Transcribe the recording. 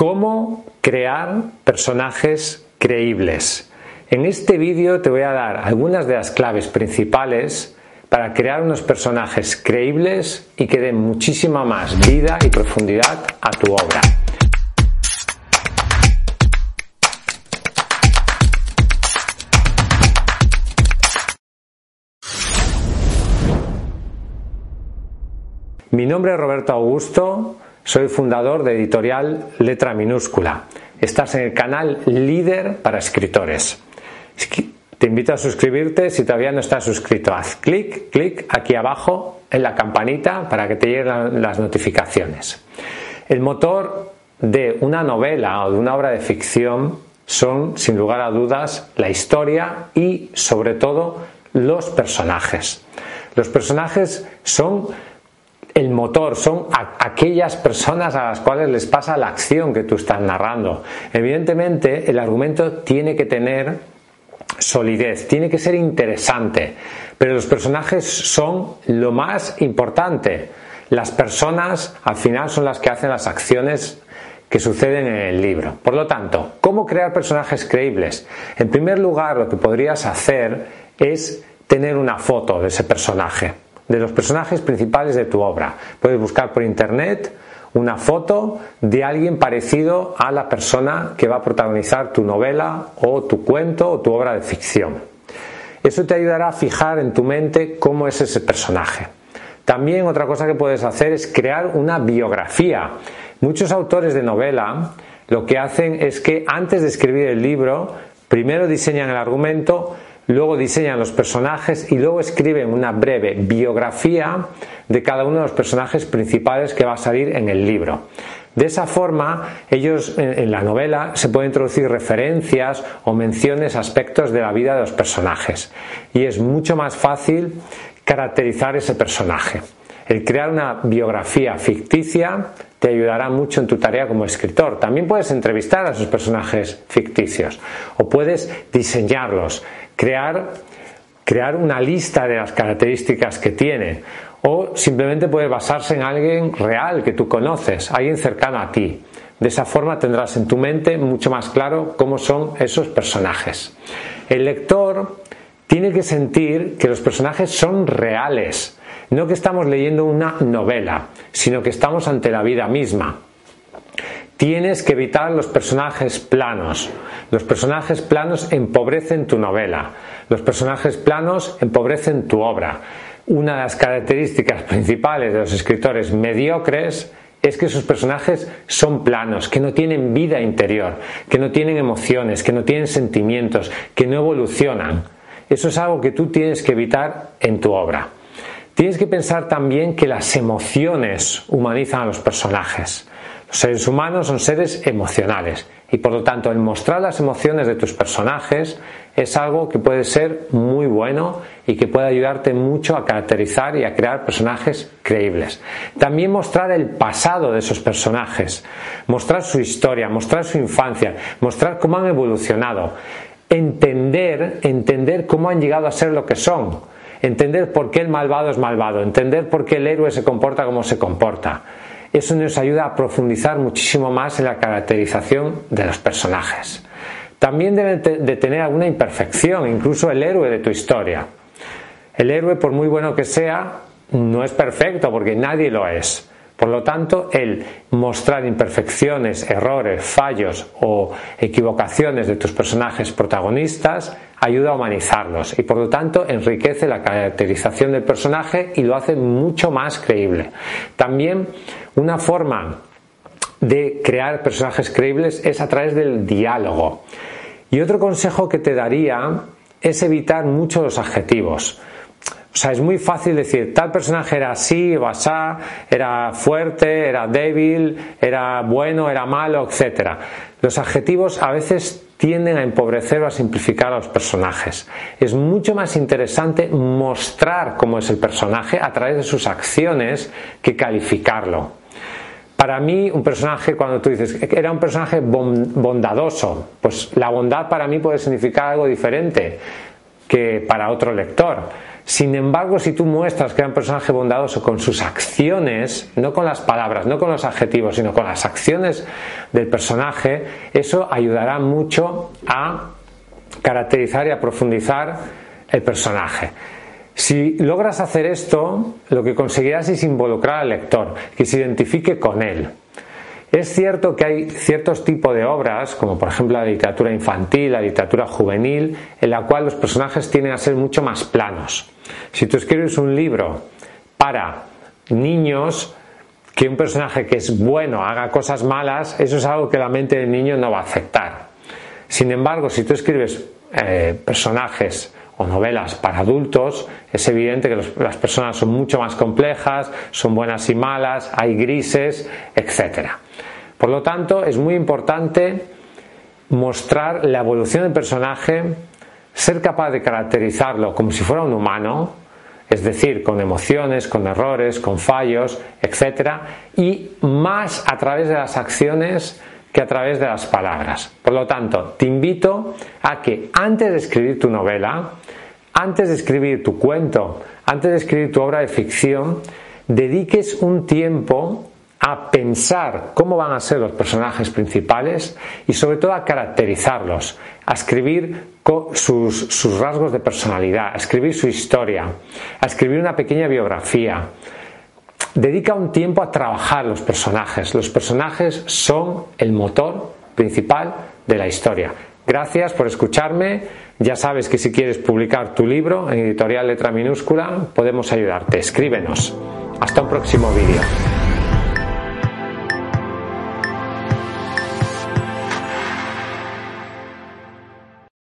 cómo crear personajes creíbles. En este vídeo te voy a dar algunas de las claves principales para crear unos personajes creíbles y que den muchísima más vida y profundidad a tu obra. Mi nombre es Roberto Augusto, soy fundador de editorial Letra Minúscula. Estás en el canal líder para escritores. Te invito a suscribirte si todavía no estás suscrito. Haz clic, clic aquí abajo en la campanita para que te lleguen las notificaciones. El motor de una novela o de una obra de ficción son, sin lugar a dudas, la historia y, sobre todo, los personajes. Los personajes son el motor, son aquellas personas a las cuales les pasa la acción que tú estás narrando. Evidentemente, el argumento tiene que tener solidez, tiene que ser interesante, pero los personajes son lo más importante. Las personas al final son las que hacen las acciones que suceden en el libro. Por lo tanto, ¿cómo crear personajes creíbles? En primer lugar, lo que podrías hacer es tener una foto de ese personaje de los personajes principales de tu obra. Puedes buscar por internet una foto de alguien parecido a la persona que va a protagonizar tu novela o tu cuento o tu obra de ficción. Eso te ayudará a fijar en tu mente cómo es ese personaje. También otra cosa que puedes hacer es crear una biografía. Muchos autores de novela lo que hacen es que antes de escribir el libro, primero diseñan el argumento, luego diseñan los personajes y luego escriben una breve biografía de cada uno de los personajes principales que va a salir en el libro. De esa forma, ellos en, la novela se pueden introducir referencias o menciones, aspectos de la vida de los personajes. Y es mucho más fácil caracterizar ese personaje. El crear una biografía ficticia te ayudará mucho en tu tarea como escritor. También puedes entrevistar a esos personajes ficticios o puedes diseñarlos crear, crear una lista de las características que tiene o simplemente puede basarse en alguien real que tú conoces, alguien cercano a ti. De esa forma tendrás en tu mente mucho más claro cómo son esos personajes. El lector tiene que sentir que los personajes son reales, no que estamos leyendo una novela, sino que estamos ante la vida misma. Tienes que evitar los personajes planos. Los personajes planos empobrecen tu novela. Los personajes planos empobrecen tu obra. Una de las características principales de los escritores mediocres es que sus personajes son planos, que no tienen vida interior, que no tienen emociones, que no tienen sentimientos, que no evolucionan. Eso es algo que tú tienes que evitar en tu obra. Tienes que pensar también que las emociones humanizan a los personajes. Los seres humanos son seres emocionales y por lo tanto el mostrar las emociones de tus personajes es algo que puede ser muy bueno y que puede ayudarte mucho a caracterizar y a crear personajes creíbles. También mostrar el pasado de esos personajes, mostrar su historia, mostrar su infancia, mostrar cómo han evolucionado, entender, entender cómo han llegado a ser lo que son, entender por qué el malvado es malvado, entender por qué el héroe se comporta como se comporta eso nos ayuda a profundizar muchísimo más en la caracterización de los personajes. También deben de tener alguna imperfección, incluso el héroe de tu historia. El héroe, por muy bueno que sea, no es perfecto porque nadie lo es. Por lo tanto, el mostrar imperfecciones, errores, fallos o equivocaciones de tus personajes protagonistas ayuda a humanizarlos y por lo tanto enriquece la caracterización del personaje y lo hace mucho más creíble. También una forma de crear personajes creíbles es a través del diálogo. Y otro consejo que te daría es evitar mucho los adjetivos. O sea, es muy fácil decir, tal personaje era así, o asá, era fuerte, era débil, era bueno, era malo, etc. Los adjetivos a veces tienden a empobrecer o a simplificar a los personajes. Es mucho más interesante mostrar cómo es el personaje a través de sus acciones que calificarlo. Para mí, un personaje, cuando tú dices, era un personaje bondadoso, pues la bondad para mí puede significar algo diferente que para otro lector. Sin embargo, si tú muestras que era un personaje bondadoso con sus acciones, no con las palabras, no con los adjetivos, sino con las acciones del personaje, eso ayudará mucho a caracterizar y a profundizar el personaje. Si logras hacer esto, lo que conseguirás es involucrar al lector, que se identifique con él. Es cierto que hay ciertos tipos de obras, como por ejemplo la literatura infantil, la literatura juvenil, en la cual los personajes tienden a ser mucho más planos. Si tú escribes un libro para niños, que un personaje que es bueno haga cosas malas, eso es algo que la mente del niño no va a aceptar. Sin embargo, si tú escribes eh, personajes o novelas para adultos, es evidente que las personas son mucho más complejas, son buenas y malas, hay grises, etc. Por lo tanto, es muy importante mostrar la evolución del personaje, ser capaz de caracterizarlo como si fuera un humano, es decir, con emociones, con errores, con fallos, etc. Y más a través de las acciones que a través de las palabras. Por lo tanto, te invito a que antes de escribir tu novela, antes de escribir tu cuento, antes de escribir tu obra de ficción, dediques un tiempo a pensar cómo van a ser los personajes principales y sobre todo a caracterizarlos, a escribir sus, rasgos de personalidad, a escribir su historia, a escribir una pequeña biografía, dedica un tiempo a trabajar los personajes. Los personajes son el motor principal de la historia. Gracias por escucharme. Ya sabes que si quieres publicar tu libro en editorial letra minúscula, podemos ayudarte. Escríbenos. Hasta un próximo vídeo.